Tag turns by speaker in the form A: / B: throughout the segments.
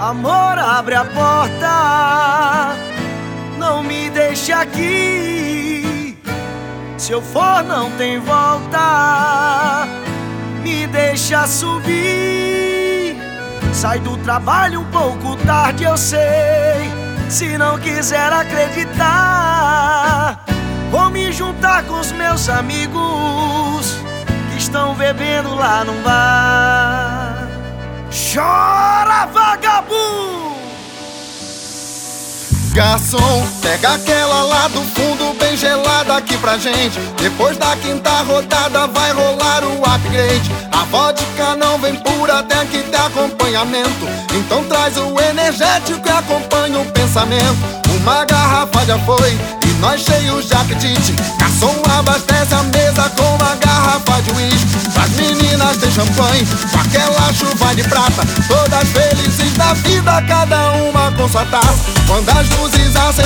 A: Amor, abre a porta, não me deixe aqui. Se eu for, não tem volta, me deixa subir. Sai do trabalho um pouco tarde, eu sei. Se não quiser acreditar, vou me juntar com os meus amigos que estão bebendo lá no bar. Chora, vagabundo!
B: Garçom, pega aquela lá do fundo bem gelada aqui pra gente. Depois da quinta rodada vai rolar o upgrade. A vodka não vem pura, tem que ter acompanhamento. Então traz o energético e acompanha o pensamento. Uma garrafa já foi e nós cheios de apetite. Garçom abastece a mesa com uma garrafa de uísque. As meninas tem champanhe de prata. Todas felizes da vida, cada uma com sua taça. Quando as luzes acenderem,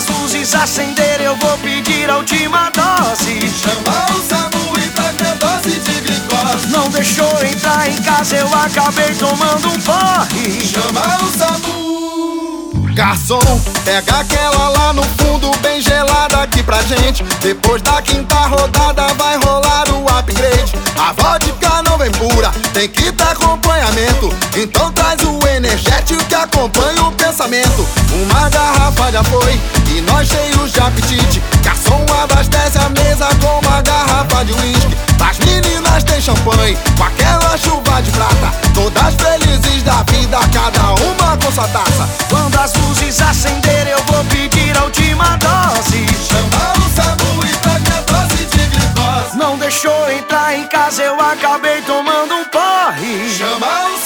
A: as luzes acenderem, eu vou pedir a última dose.
C: Chama o Samu e traz minha dose de glicose.
A: Não deixou entrar em casa, eu acabei tomando um porre.
C: Chama o Samu.
B: Garçom, pega aquela lá no fundo bem gelada aqui pra gente. Depois da quinta rodada vai rolar o upgrade. A vodka não vem pura, tem que ter acompanhamento. Então traz o energético que acompanha o pensamento. Uma garrafa já foi e nós cheios de apetite. Garçom abastece a mesa com uma garrafa de uísque. As meninas têm champanhe com aquela chuva de prata. Todas felizes da vida, cada uma com sua taça.
A: Quando as luzes acenderem, eu vou pedir a última dose.
C: Chama o Samu e traz minha dose de glicose.
A: Não deixou entrar em casa, eu acabei tomando um porre.
C: Chama o